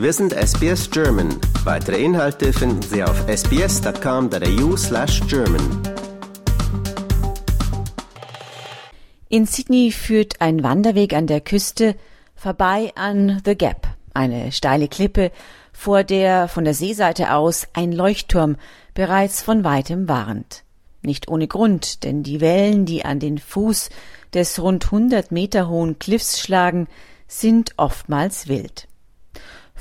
Wir sind SBS German. Weitere Inhalte finden Sie auf sbs.com.au slash German. In Sydney führt ein Wanderweg an der Küste vorbei an The Gap, eine steile Klippe, vor der von der Seeseite aus ein Leuchtturm bereits von weitem warnt. Nicht ohne Grund, denn die Wellen, die an den Fuß des rund 100 Meter hohen Cliffs schlagen, sind oftmals wild.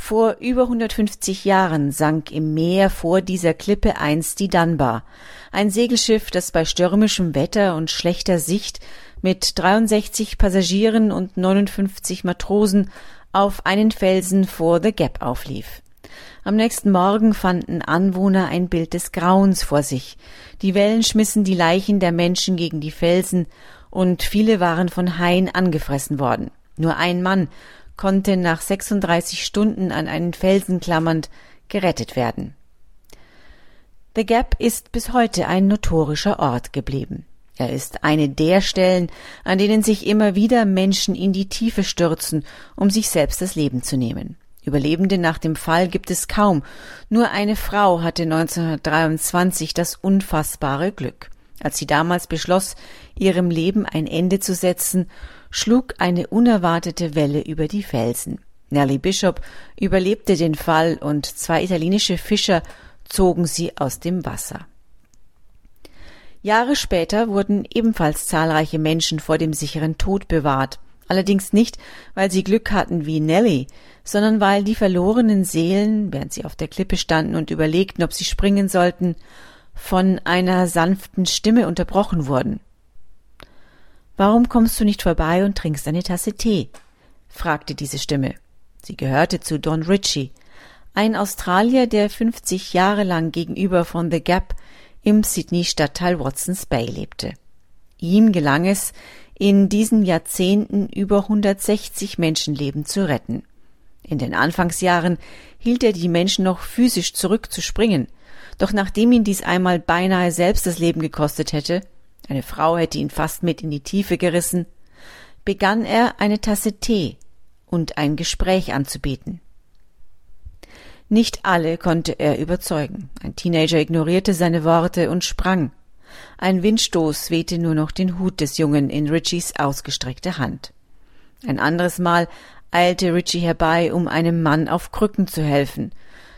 Vor über 150 Jahren sank im Meer vor dieser Klippe einst die Dunbar, ein Segelschiff, das bei stürmischem Wetter und schlechter Sicht mit 63 Passagieren und 59 Matrosen auf einen Felsen vor The Gap auflief. Am nächsten Morgen fanden Anwohner ein Bild des Grauens vor sich. Die Wellen schmissen die Leichen der Menschen gegen die Felsen und viele waren von Haien angefressen worden. Nur ein Mann konnte nach 36 Stunden an einen Felsen klammernd gerettet werden. The Gap ist bis heute ein notorischer Ort geblieben. Er ist eine der Stellen, an denen sich immer wieder Menschen in die Tiefe stürzen, um sich selbst das Leben zu nehmen. Überlebende nach dem Fall gibt es kaum. Nur eine Frau hatte 1923 das unfassbare Glück. Als sie damals beschloss, ihrem Leben ein Ende zu setzen, schlug eine unerwartete Welle über die Felsen. Nellie Bishop überlebte den Fall und zwei italienische Fischer zogen sie aus dem Wasser. Jahre später wurden ebenfalls zahlreiche Menschen vor dem sicheren Tod bewahrt, allerdings nicht, weil sie Glück hatten wie Nellie, sondern weil die verlorenen Seelen, während sie auf der Klippe standen und überlegten, ob sie springen sollten, von einer sanften Stimme unterbrochen wurden. Warum kommst du nicht vorbei und trinkst eine Tasse Tee? fragte diese Stimme. Sie gehörte zu Don Ritchie, ein Australier, der 50 Jahre lang gegenüber von The Gap im Sydney-Stadtteil Watsons Bay lebte. Ihm gelang es, in diesen Jahrzehnten über 160 Menschenleben zu retten. In den Anfangsjahren hielt er die Menschen noch physisch zurück zu springen, doch nachdem ihn dies einmal beinahe selbst das Leben gekostet hätte, eine Frau hätte ihn fast mit in die Tiefe gerissen, begann er eine Tasse Tee und ein Gespräch anzubieten. Nicht alle konnte er überzeugen. Ein Teenager ignorierte seine Worte und sprang. Ein Windstoß wehte nur noch den Hut des Jungen in Richies ausgestreckte Hand. Ein anderes Mal eilte Richie herbei, um einem Mann auf Krücken zu helfen.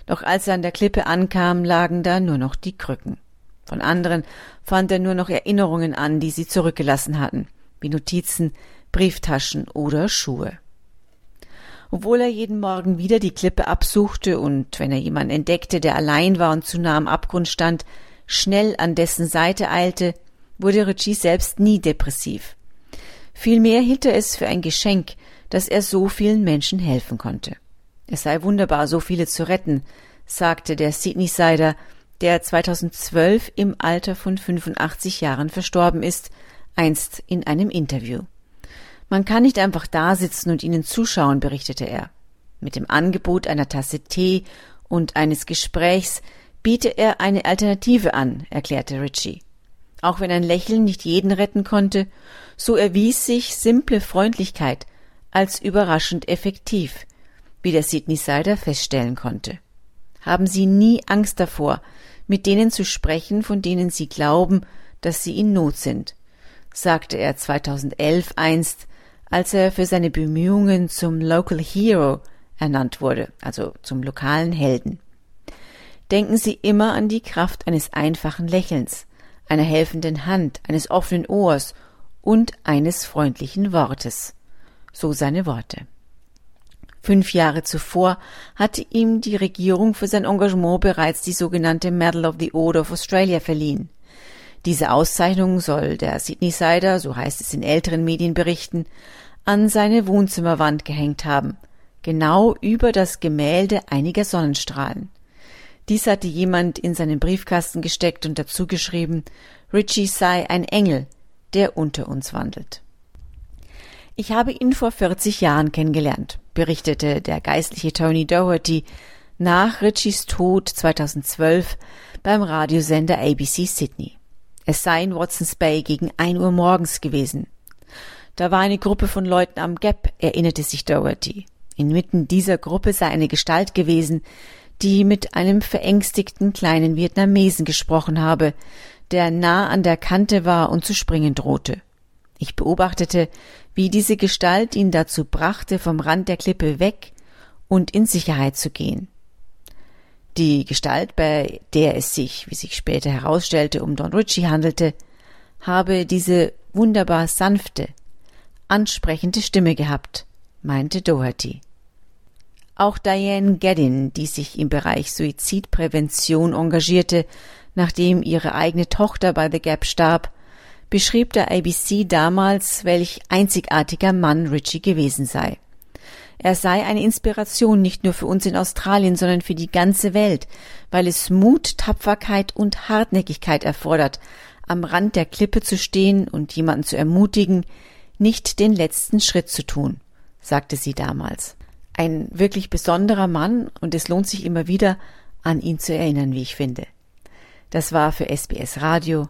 Doch als er an der Klippe ankam, lagen da nur noch die Krücken. Von anderen fand er nur noch Erinnerungen an, die sie zurückgelassen hatten, wie Notizen, Brieftaschen oder Schuhe. Obwohl er jeden Morgen wieder die Klippe absuchte und, wenn er jemanden entdeckte, der allein war und zu nah am Abgrund stand, schnell an dessen Seite eilte, wurde Ritchie selbst nie depressiv. Vielmehr hielt er es für ein Geschenk, dass er so vielen Menschen helfen konnte. Es sei wunderbar, so viele zu retten, sagte der Sydney Sider, der 2012 im Alter von 85 Jahren verstorben ist, einst in einem Interview. Man kann nicht einfach da sitzen und ihnen zuschauen, berichtete er. Mit dem Angebot einer Tasse Tee und eines Gesprächs biete er eine Alternative an, erklärte Ritchie. Auch wenn ein Lächeln nicht jeden retten konnte, so erwies sich simple Freundlichkeit als überraschend effektiv, wie der Sydney Sider feststellen konnte. Haben Sie nie Angst davor, mit denen zu sprechen, von denen Sie glauben, dass sie in Not sind, sagte er 2011 einst, als er für seine Bemühungen zum Local Hero ernannt wurde, also zum lokalen Helden. Denken Sie immer an die Kraft eines einfachen Lächelns, einer helfenden Hand, eines offenen Ohrs und eines freundlichen Wortes so seine Worte. Fünf Jahre zuvor hatte ihm die Regierung für sein Engagement bereits die sogenannte Medal of the Order of Australia verliehen. Diese Auszeichnung soll der Sydney Sider, so heißt es in älteren Medienberichten, an seine Wohnzimmerwand gehängt haben, genau über das Gemälde einiger Sonnenstrahlen. Dies hatte jemand in seinen Briefkasten gesteckt und dazu geschrieben, Richie sei ein Engel, der unter uns wandelt. Ich habe ihn vor 40 Jahren kennengelernt, berichtete der geistliche Tony Doherty nach Richies Tod 2012 beim Radiosender ABC Sydney. Es sei in Watsons Bay gegen ein Uhr morgens gewesen. Da war eine Gruppe von Leuten am Gap, erinnerte sich Doherty. Inmitten dieser Gruppe sei eine Gestalt gewesen, die mit einem verängstigten kleinen Vietnamesen gesprochen habe, der nah an der Kante war und zu springen drohte. Ich beobachtete, wie diese Gestalt ihn dazu brachte, vom Rand der Klippe weg und in Sicherheit zu gehen. Die Gestalt, bei der es sich, wie sich später herausstellte, um Don Ritchie handelte, habe diese wunderbar sanfte, ansprechende Stimme gehabt, meinte Doherty. Auch Diane Gaddin, die sich im Bereich Suizidprävention engagierte, nachdem ihre eigene Tochter bei The Gap starb, beschrieb der ABC damals, welch einzigartiger Mann Richie gewesen sei. Er sei eine Inspiration nicht nur für uns in Australien, sondern für die ganze Welt, weil es Mut, Tapferkeit und Hartnäckigkeit erfordert, am Rand der Klippe zu stehen und jemanden zu ermutigen, nicht den letzten Schritt zu tun, sagte sie damals. Ein wirklich besonderer Mann und es lohnt sich immer wieder, an ihn zu erinnern, wie ich finde. Das war für SBS Radio